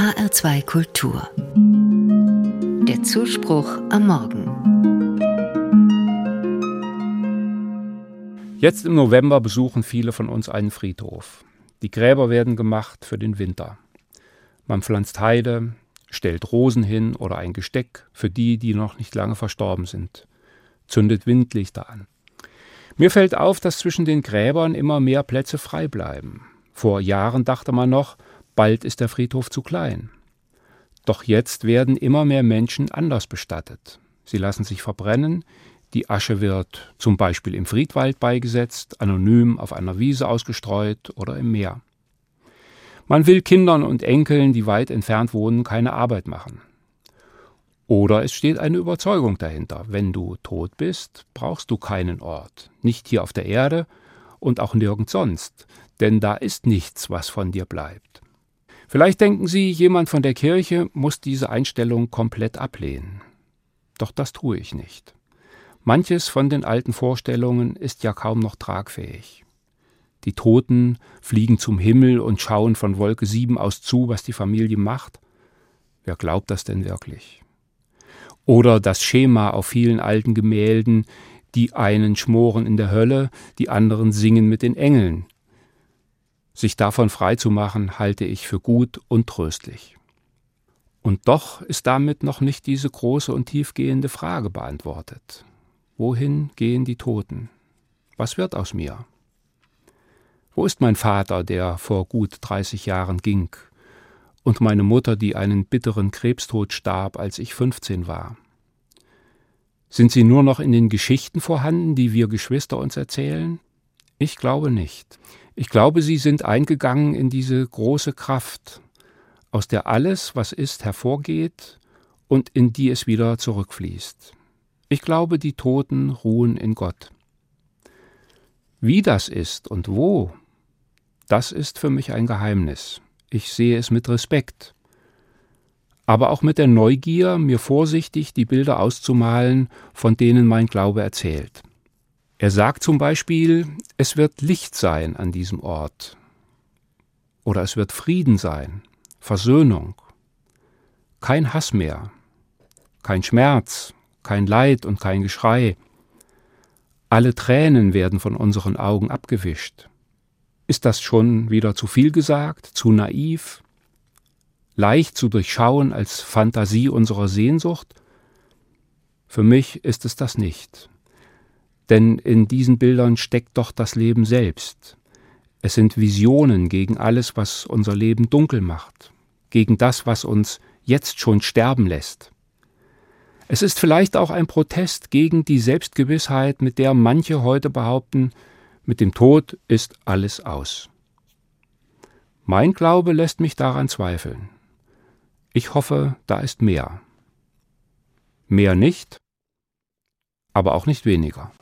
HR2 Kultur. Der Zuspruch am Morgen. Jetzt im November besuchen viele von uns einen Friedhof. Die Gräber werden gemacht für den Winter. Man pflanzt Heide, stellt Rosen hin oder ein Gesteck für die, die noch nicht lange verstorben sind, zündet Windlichter an. Mir fällt auf, dass zwischen den Gräbern immer mehr Plätze frei bleiben. Vor Jahren dachte man noch, bald ist der Friedhof zu klein. Doch jetzt werden immer mehr Menschen anders bestattet. Sie lassen sich verbrennen, die Asche wird zum Beispiel im Friedwald beigesetzt, anonym auf einer Wiese ausgestreut oder im Meer. Man will Kindern und Enkeln, die weit entfernt wohnen, keine Arbeit machen. Oder es steht eine Überzeugung dahinter. Wenn du tot bist, brauchst du keinen Ort. Nicht hier auf der Erde und auch nirgends sonst. Denn da ist nichts, was von dir bleibt. Vielleicht denken Sie, jemand von der Kirche muss diese Einstellung komplett ablehnen. Doch das tue ich nicht. Manches von den alten Vorstellungen ist ja kaum noch tragfähig. Die Toten fliegen zum Himmel und schauen von Wolke 7 aus zu, was die Familie macht. Wer glaubt das denn wirklich? Oder das Schema auf vielen alten Gemälden, die einen schmoren in der Hölle, die anderen singen mit den Engeln. Sich davon frei zu machen, halte ich für gut und tröstlich. Und doch ist damit noch nicht diese große und tiefgehende Frage beantwortet. Wohin gehen die Toten? Was wird aus mir? Wo ist mein Vater, der vor gut 30 Jahren ging? und meine Mutter, die einen bitteren Krebstod starb, als ich 15 war. Sind sie nur noch in den Geschichten vorhanden, die wir Geschwister uns erzählen? Ich glaube nicht. Ich glaube, sie sind eingegangen in diese große Kraft, aus der alles, was ist, hervorgeht und in die es wieder zurückfließt. Ich glaube, die Toten ruhen in Gott. Wie das ist und wo, das ist für mich ein Geheimnis. Ich sehe es mit Respekt, aber auch mit der Neugier, mir vorsichtig die Bilder auszumalen, von denen mein Glaube erzählt. Er sagt zum Beispiel, es wird Licht sein an diesem Ort. Oder es wird Frieden sein, Versöhnung, kein Hass mehr, kein Schmerz, kein Leid und kein Geschrei. Alle Tränen werden von unseren Augen abgewischt. Ist das schon wieder zu viel gesagt, zu naiv, leicht zu durchschauen als Fantasie unserer Sehnsucht? Für mich ist es das nicht. Denn in diesen Bildern steckt doch das Leben selbst. Es sind Visionen gegen alles, was unser Leben dunkel macht, gegen das, was uns jetzt schon sterben lässt. Es ist vielleicht auch ein Protest gegen die Selbstgewissheit, mit der manche heute behaupten, mit dem Tod ist alles aus. Mein Glaube lässt mich daran zweifeln. Ich hoffe, da ist mehr. Mehr nicht, aber auch nicht weniger.